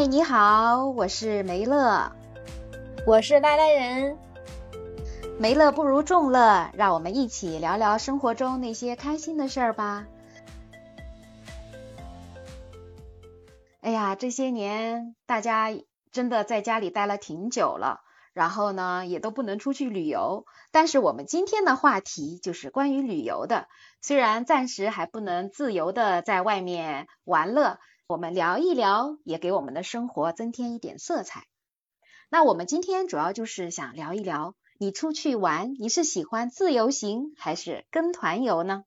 嗨，你好，我是梅乐，我是赖赖人。梅乐不如众乐，让我们一起聊聊生活中那些开心的事儿吧。哎呀，这些年大家真的在家里待了挺久了，然后呢也都不能出去旅游。但是我们今天的话题就是关于旅游的，虽然暂时还不能自由的在外面玩乐，我们聊一聊，也给我们的生活增添一点色彩。那我们今天主要就是想聊一聊。你出去玩，你是喜欢自由行还是跟团游呢？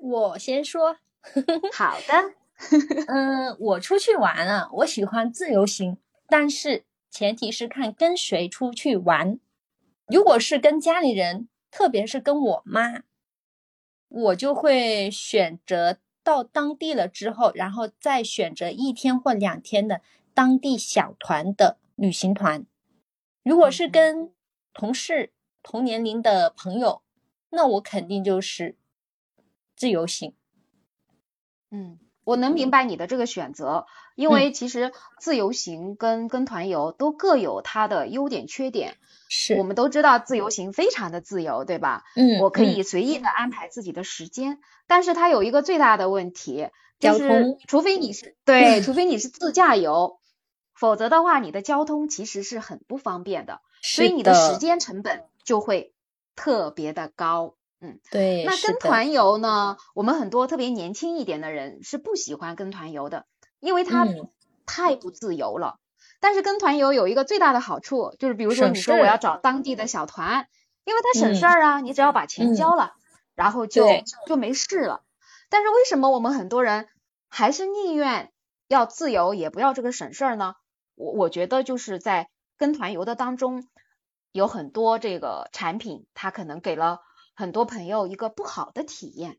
我先说。好的。嗯，我出去玩啊，我喜欢自由行，但是前提是看跟谁出去玩。如果是跟家里人，特别是跟我妈，我就会选择到当地了之后，然后再选择一天或两天的当地小团的旅行团。如果是跟同事、同年龄的朋友，那我肯定就是自由行。嗯，我能明白你的这个选择，因为其实自由行跟跟团游都各有它的优点缺点。是我们都知道自由行非常的自由，对吧？嗯，我可以随意的安排自己的时间，但是它有一个最大的问题，就是除非你是 对，除非你是自驾游，否则的话，你的交通其实是很不方便的。所以你的时间成本就会特别的高，嗯，对。那跟团游呢？我们很多特别年轻一点的人是不喜欢跟团游的，因为他太不自由了。但是跟团游有一个最大的好处，就是比如说你说我要找当地的小团，因为它省事儿啊，你只要把钱交了，然后就就没事了。但是为什么我们很多人还是宁愿要自由，也不要这个省事儿呢？我我觉得就是在。跟团游的当中有很多这个产品，它可能给了很多朋友一个不好的体验，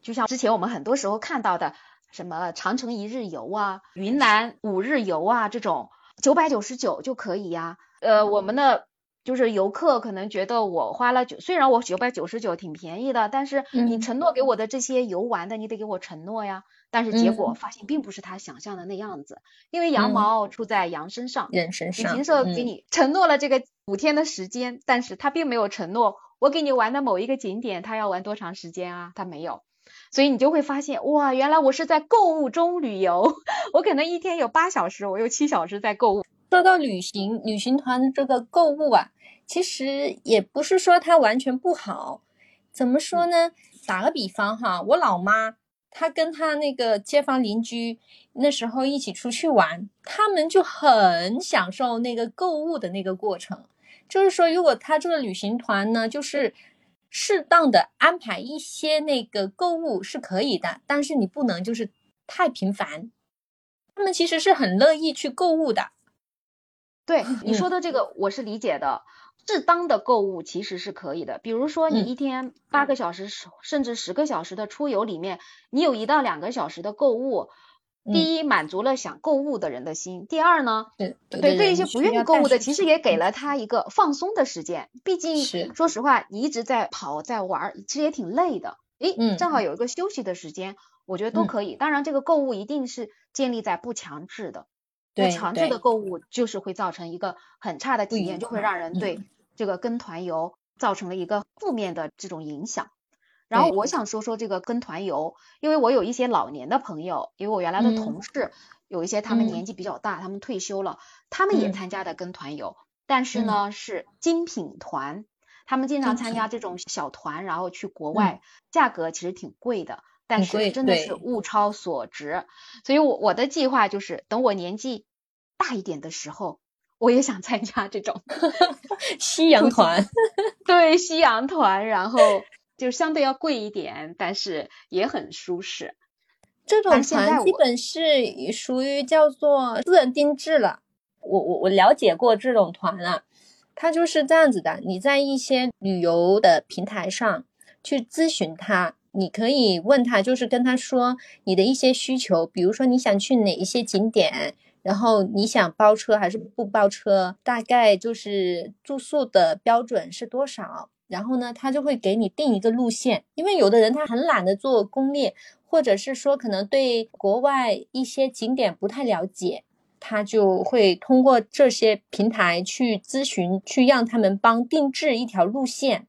就像之前我们很多时候看到的什么长城一日游啊、云南五日游啊这种九百九十九就可以呀。呃，我们的就是游客可能觉得我花了九，虽然我九百九十九挺便宜的，但是你承诺给我的这些游玩的，你得给我承诺呀。但是结果发现并不是他想象的那样子，因为羊毛出在羊身上，人身上。旅行社给你承诺了这个五天的时间，但是他并没有承诺我给你玩的某一个景点，他要玩多长时间啊？他没有，所以你就会发现，哇，原来我是在购物中旅游，我可能一天有八小时，我有七小时在购物。说到旅行，旅行团这个购物啊，其实也不是说它完全不好，怎么说呢？打个比方哈，我老妈。他跟他那个街坊邻居那时候一起出去玩，他们就很享受那个购物的那个过程。就是说，如果他这个旅行团呢，就是适当的安排一些那个购物是可以的，但是你不能就是太频繁。他们其实是很乐意去购物的。对你说的这个，我是理解的。适当的购物其实是可以的，比如说你一天八个小时甚至十个小时的出游里面，你有一到两个小时的购物，第一满足了想购物的人的心，第二呢，对对对一些不愿意购物的，其实也给了他一个放松的时间。毕竟说实话，你一直在跑在玩，其实也挺累的。诶，正好有一个休息的时间，我觉得都可以。当然，这个购物一定是建立在不强制的。对，强制的购物就是会造成一个很差的体验，就会让人对这个跟团游造成了一个负面的这种影响。然后我想说说这个跟团游，因为我有一些老年的朋友，因为我原来的同事有一些他们年纪比较大，他们退休了，他们也参加的跟团游，但是呢是精品团，他们经常参加这种小团，然后去国外，价格其实挺贵的。但是真的是物超所值，所以我我的计划就是等我年纪大一点的时候，我也想参加这种 夕阳团，对夕阳团，然后就相对要贵一点，但是也很舒适。这种团基本是属于叫做私人定制了。我我我了解过这种团了，它就是这样子的，你在一些旅游的平台上去咨询他。你可以问他，就是跟他说你的一些需求，比如说你想去哪一些景点，然后你想包车还是不包车，大概就是住宿的标准是多少，然后呢，他就会给你定一个路线。因为有的人他很懒得做攻略，或者是说可能对国外一些景点不太了解，他就会通过这些平台去咨询，去让他们帮定制一条路线，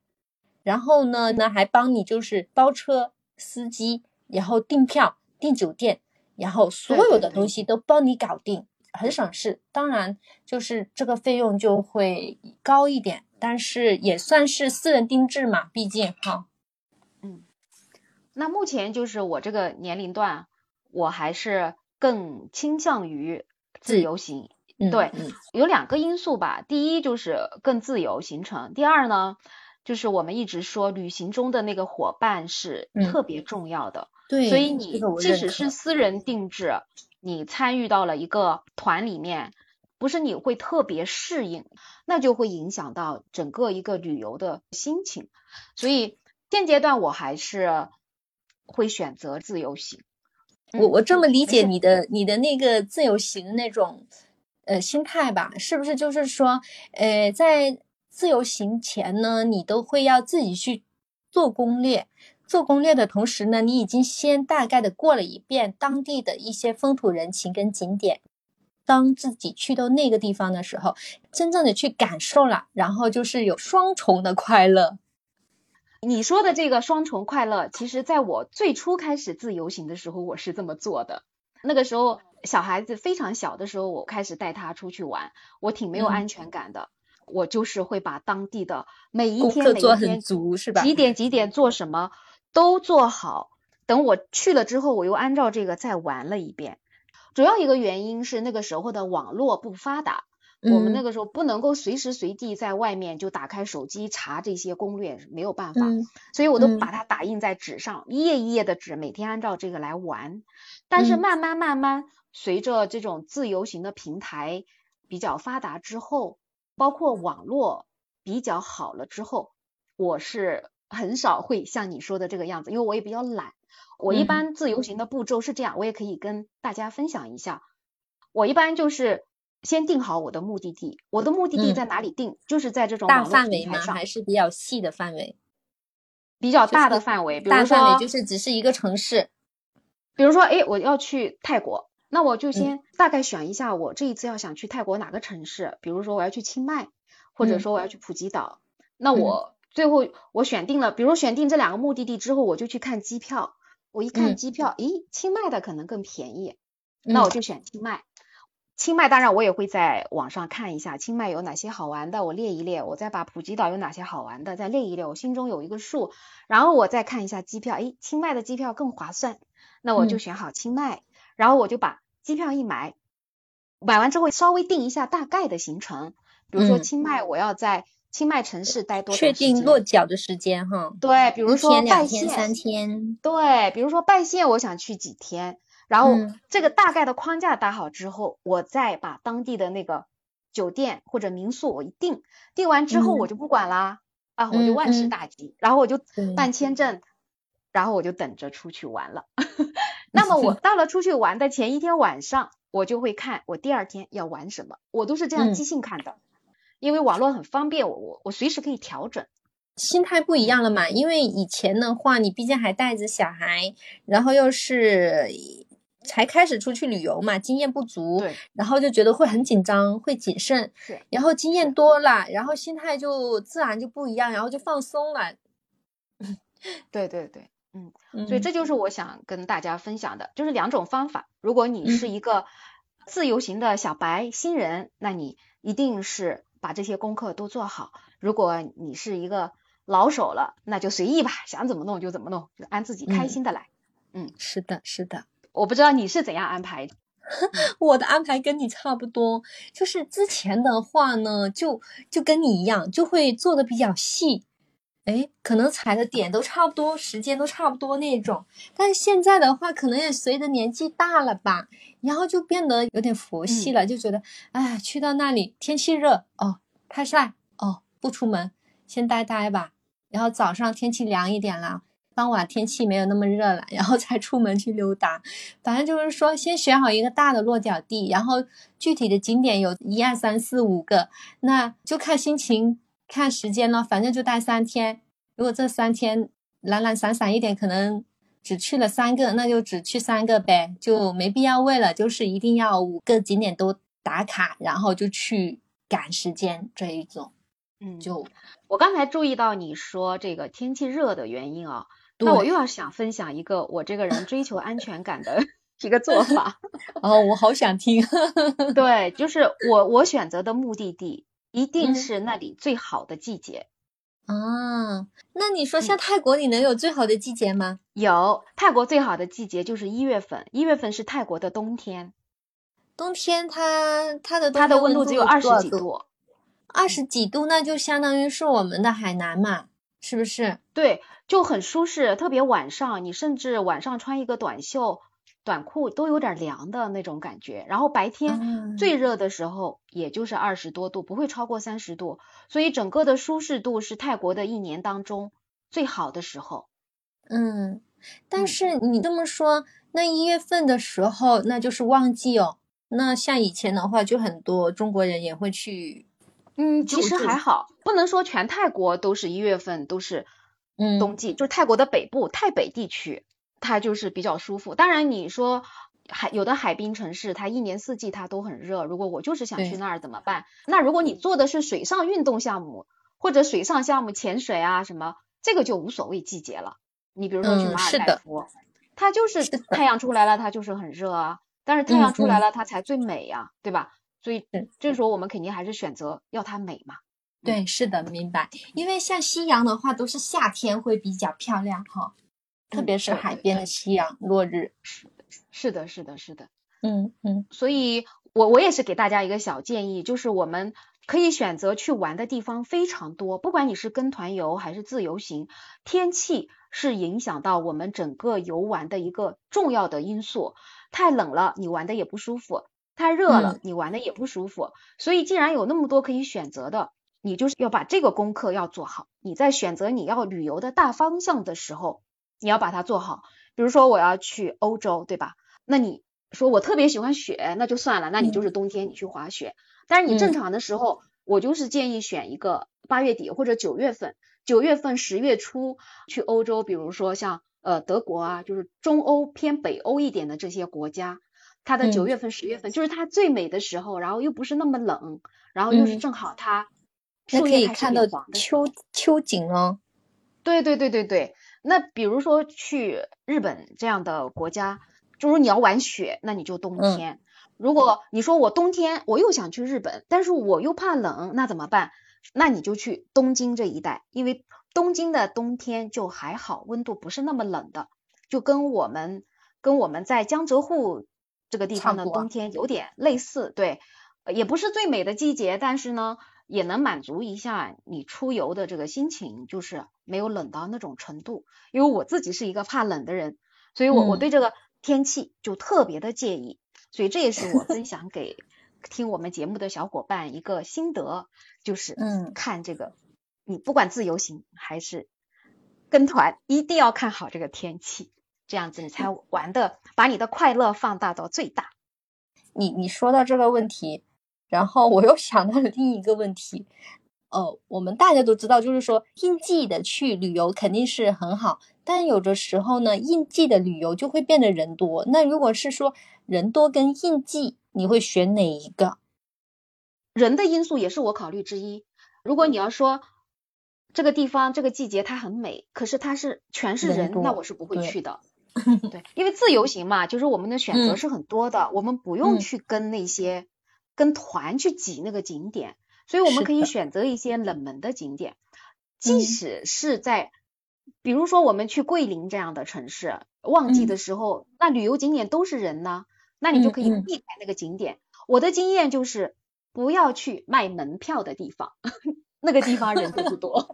然后呢，呢还帮你就是包车、司机，然后订票、订酒店，然后所有的东西都帮你搞定，很省事。当然，就是这个费用就会高一点，但是也算是私人定制嘛，毕竟哈。嗯，那目前就是我这个年龄段，我还是更倾向于。自由行，对，有两个因素吧。第一就是更自由行程，第二呢，就是我们一直说旅行中的那个伙伴是特别重要的。对，所以你即使是私人定制，你参与到了一个团里面，不是你会特别适应，那就会影响到整个一个旅游的心情。所以现阶段我还是会选择自由行。我我这么理解你的你的那个自由行的那种呃心态吧，是不是就是说，呃，在自由行前呢，你都会要自己去做攻略，做攻略的同时呢，你已经先大概的过了一遍当地的一些风土人情跟景点，当自己去到那个地方的时候，真正的去感受了，然后就是有双重的快乐。你说的这个双重快乐，其实在我最初开始自由行的时候，我是这么做的。那个时候小孩子非常小的时候，我开始带他出去玩，我挺没有安全感的。我就是会把当地的每一天每一天几点几点做什么都做好。等我去了之后，我又按照这个再玩了一遍。主要一个原因是那个时候的网络不发达。我们那个时候不能够随时随地在外面就打开手机查这些攻略，没有办法，所以我都把它打印在纸上，一页一页的纸，每天按照这个来玩。但是慢慢慢慢，随着这种自由行的平台比较发达之后，包括网络比较好了之后，我是很少会像你说的这个样子，因为我也比较懒。我一般自由行的步骤是这样，我也可以跟大家分享一下。我一般就是。先定好我的目的地，我的目的地在哪里定？就是在这种大范围吗？还是比较细的范围？比较大的范围，大范围就是只是一个城市。比如说，哎，我要去泰国，那我就先大概选一下，我这一次要想去泰国哪个城市？比如说我要去清迈，或者说我要去普吉岛。那我最后我选定了，比如选定这两个目的地之后，我就去看机票。我一看机票，咦，清迈的可能更便宜，那我就选清迈。清迈当然我也会在网上看一下，清迈有哪些好玩的，我列一列，我再把普吉岛有哪些好玩的再列一列，我心中有一个数，然后我再看一下机票，诶，清迈的机票更划算，那我就选好清迈，然后我就把机票一买，买完之后稍微定一下大概的行程，比如说清迈我要在清迈城市待多确定落脚的时间哈，对，比如说拜县三天，对，比如说拜县我想去几天。然后这个大概的框架搭好之后，我再把当地的那个酒店或者民宿我一定，定完之后我就不管啦，啊，我就万事大吉，然后我就办。签证，然后我就等着出去玩了。那么我 到了出去玩的前一天晚上，我就会看我第二天要玩什么，我都是这样即兴看的，因为网络很方便，我我我随时可以调整。心态不一样了嘛，因为以前的话，你毕竟还带着小孩，然后又是。才开始出去旅游嘛，经验不足，然后就觉得会很紧张，会谨慎，是，然后经验多了，然后心态就自然就不一样，然后就放松了。对对对，嗯，所以这就是我想跟大家分享的，就是两种方法。如果你是一个自由行的小白新人，那你一定是把这些功课都做好；如果你是一个老手了，那就随意吧，想怎么弄就怎么弄，就按自己开心的来。嗯，是的，是的。我不知道你是怎样安排的，我的安排跟你差不多，就是之前的话呢，就就跟你一样，就会做的比较细，哎，可能踩的点都差不多，时间都差不多那种。但是现在的话，可能也随着年纪大了吧，然后就变得有点佛系了，就觉得，哎，去到那里天气热哦，太晒哦，不出门，先待待吧。然后早上天气凉一点了。傍晚天气没有那么热了，然后才出门去溜达。反正就是说，先选好一个大的落脚地，然后具体的景点有一二三四五个，那就看心情、看时间呢。反正就待三天。如果这三天懒懒散散一点，可能只去了三个，那就只去三个呗，就没必要为了就是一定要五个景点都打卡，然后就去赶时间这一种。嗯，就我刚才注意到你说这个天气热的原因啊，那我又要想分享一个我这个人追求安全感的 一个做法。哦，我好想听。对，就是我我选择的目的地一定是那里最好的季节。啊，那你说像泰国，你能有最好的季节吗？有，泰国最好的季节就是一月份，一月份是泰国的冬天。冬天它它的它的温度只有二十几度。二十几度，那就相当于是我们的海南嘛，是不是？对，就很舒适，特别晚上，你甚至晚上穿一个短袖、短裤都有点凉的那种感觉。然后白天最热的时候也就是二十多度，不会超过三十度，所以整个的舒适度是泰国的一年当中最好的时候。嗯，但是你这么说，那一月份的时候那就是旺季哦。那像以前的话，就很多中国人也会去。嗯，其实还好，不能说全泰国都是一月份都是嗯冬季，就是泰国的北部泰北地区，它就是比较舒服。当然你说海有的海滨城市，它一年四季它都很热。如果我就是想去那儿怎么办？那如果你做的是水上运动项目或者水上项目，潜水啊什么，这个就无所谓季节了。你比如说去马尔代夫，它就是太阳出来了，它就是很热啊。但是太阳出来了，它才最美呀，对吧？所以这时候我们肯定还是选择要它美嘛。对，是的，明白。因为像夕阳的话，都是夏天会比较漂亮哈，特别是海边的夕阳落日。是的，是的，是的。嗯嗯。所以我我也是给大家一个小建议，就是我们可以选择去玩的地方非常多，不管你是跟团游还是自由行，天气是影响到我们整个游玩的一个重要的因素。太冷了，你玩的也不舒服。太热了，你玩的也不舒服。所以，既然有那么多可以选择的，你就是要把这个功课要做好。你在选择你要旅游的大方向的时候，你要把它做好。比如说，我要去欧洲，对吧？那你说我特别喜欢雪，那就算了，那你就是冬天你去滑雪。但是你正常的时候，我就是建议选一个八月底或者九月份，九月份十月初去欧洲，比如说像呃德国啊，就是中欧偏北欧一点的这些国家。它的九月份、十月份就是它最美的时候，然后又不是那么冷，然后又是正好它树叶开始黄的秋秋景哦。对对对对对，那比如说去日本这样的国家，就是你要玩雪，那你就冬天。如果你说我冬天我又想去日本，但是我又怕冷，那怎么办？那你就去东京这一带，因为东京的冬天就还好，温度不是那么冷的，就跟我们跟我们在江浙沪。这个地方的冬天有点类似，对，也不是最美的季节，但是呢，也能满足一下你出游的这个心情，就是没有冷到那种程度。因为我自己是一个怕冷的人，所以我我对这个天气就特别的介意，所以这也是我分 享给听我们节目的小伙伴一个心得，就是嗯，看这个，你不管自由行还是跟团，一定要看好这个天气。这样子你才玩的，把你的快乐放大到最大。你你说到这个问题，然后我又想到了另一个问题。呃，我们大家都知道，就是说应季的去旅游肯定是很好，但有的时候呢，应季的旅游就会变得人多。那如果是说人多跟应季，你会选哪一个？人的因素也是我考虑之一。如果你要说。这个地方这个季节它很美，可是它是全是人，那我是不会去的。对，因为自由行嘛，就是我们的选择是很多的，我们不用去跟那些跟团去挤那个景点，所以我们可以选择一些冷门的景点。即使是在，比如说我们去桂林这样的城市，旺季的时候，那旅游景点都是人呢，那你就可以避开那个景点。我的经验就是不要去卖门票的地方。那个地方人都不多，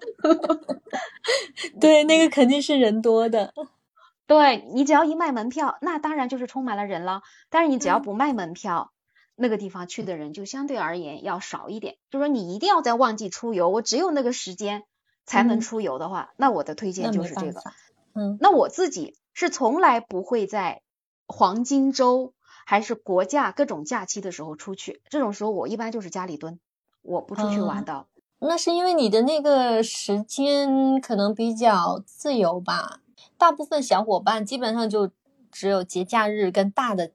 对，那个肯定是人多的。对你只要一卖门票，那当然就是充满了人了。但是你只要不卖门票，那个地方去的人就相对而言要少一点。就说你一定要在旺季出游，我只有那个时间才能出游的话，那我的推荐就是这个。嗯，那我自己是从来不会在黄金周还是国假各种假期的时候出去，这种时候我一般就是家里蹲，我不出去玩的。那是因为你的那个时间可能比较自由吧？大部分小伙伴基本上就只有节假日跟大的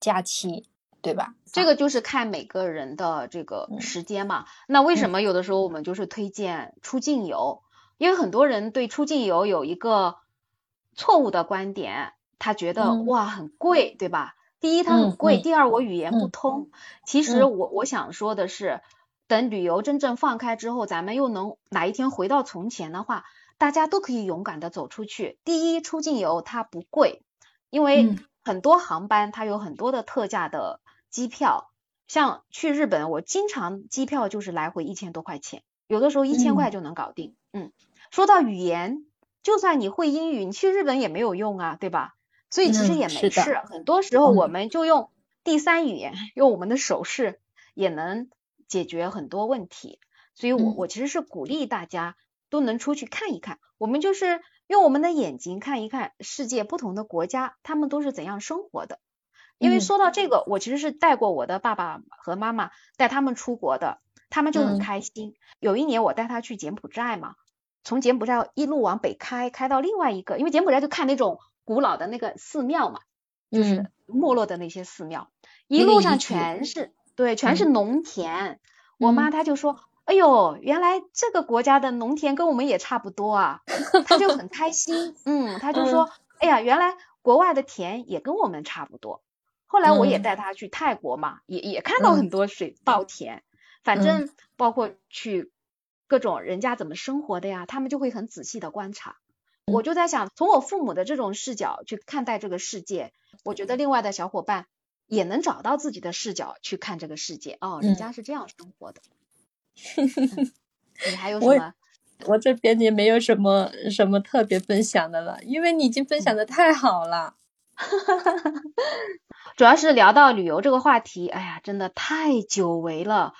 假期，对吧？这个就是看每个人的这个时间嘛。那为什么有的时候我们就是推荐出境游？因为很多人对出境游有一个错误的观点，他觉得哇很贵，对吧？第一它很贵，第二我语言不通。其实我我想说的是，等旅游真正放开之后，咱们又能哪一天回到从前的话。大家都可以勇敢的走出去。第一，出境游它不贵，因为很多航班它有很多的特价的机票，像去日本，我经常机票就是来回一千多块钱，有的时候一千块就能搞定。嗯，说到语言，就算你会英语，你去日本也没有用啊，对吧？所以其实也没事，很多时候我们就用第三语言，用我们的手势也能解决很多问题。所以我我其实是鼓励大家。都能出去看一看，我们就是用我们的眼睛看一看世界不同的国家，他们都是怎样生活的。因为说到这个，我其实是带过我的爸爸和妈妈带他们出国的，他们就很开心。有一年我带他去柬埔寨嘛，从柬埔寨一路往北开，开到另外一个，因为柬埔寨就看那种古老的那个寺庙嘛，就是没落的那些寺庙，一路上全是对，全是农田。我妈她就说。哎呦，原来这个国家的农田跟我们也差不多啊，他就很开心，嗯，他就说，哎呀，原来国外的田也跟我们差不多。后来我也带他去泰国嘛，也也看到很多水稻田，反正包括去各种人家怎么生活的呀，他们就会很仔细的观察。我就在想，从我父母的这种视角去看待这个世界，我觉得另外的小伙伴也能找到自己的视角去看这个世界。哦，人家是这样生活的。你还有什么？我这边也没有什么什么特别分享的了，因为你已经分享的太好了。主要是聊到旅游这个话题，哎呀，真的太久违了。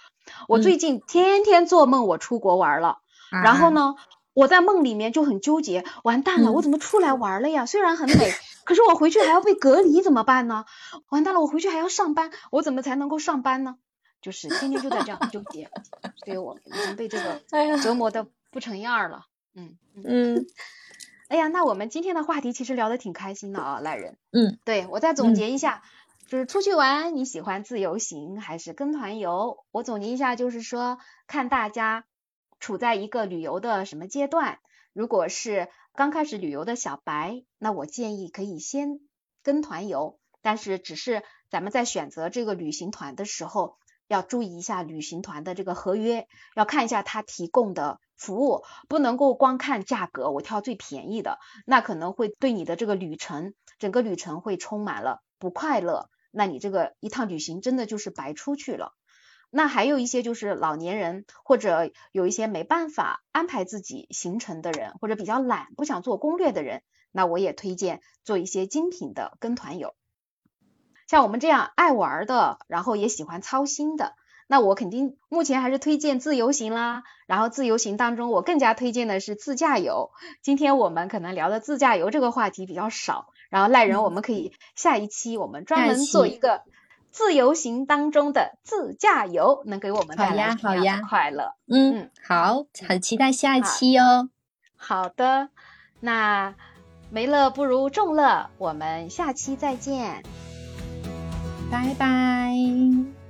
我最近天天做梦我出国玩了，然后呢，我在梦里面就很纠结，完蛋了，我怎么出来玩了呀？虽然很美，可是我回去还要被隔离，怎么办呢？完蛋了，我回去还要上班，我怎么才能够上班呢？就是天天就在这样纠结，所以我已经被这个折磨的不成样了。嗯嗯，哎呀，那我们今天的话题其实聊的挺开心的啊，赖人。嗯，对我再总结一下，就是出去玩，你喜欢自由行还是跟团游？我总结一下，就是说看大家处在一个旅游的什么阶段。如果是刚开始旅游的小白，那我建议可以先跟团游，但是只是咱们在选择这个旅行团的时候。要注意一下旅行团的这个合约，要看一下他提供的服务，不能够光看价格，我挑最便宜的，那可能会对你的这个旅程，整个旅程会充满了不快乐，那你这个一趟旅行真的就是白出去了。那还有一些就是老年人或者有一些没办法安排自己行程的人，或者比较懒不想做攻略的人，那我也推荐做一些精品的跟团游。像我们这样爱玩的，然后也喜欢操心的，那我肯定目前还是推荐自由行啦。然后自由行当中，我更加推荐的是自驾游。今天我们可能聊的自驾游这个话题比较少，然后赖人我们可以下一期我们专门做一个自由行当中的自驾游，能给我们带来好呀快乐。嗯，好，很期待下一期哦。好的，那没乐不如众乐，我们下期再见。拜拜。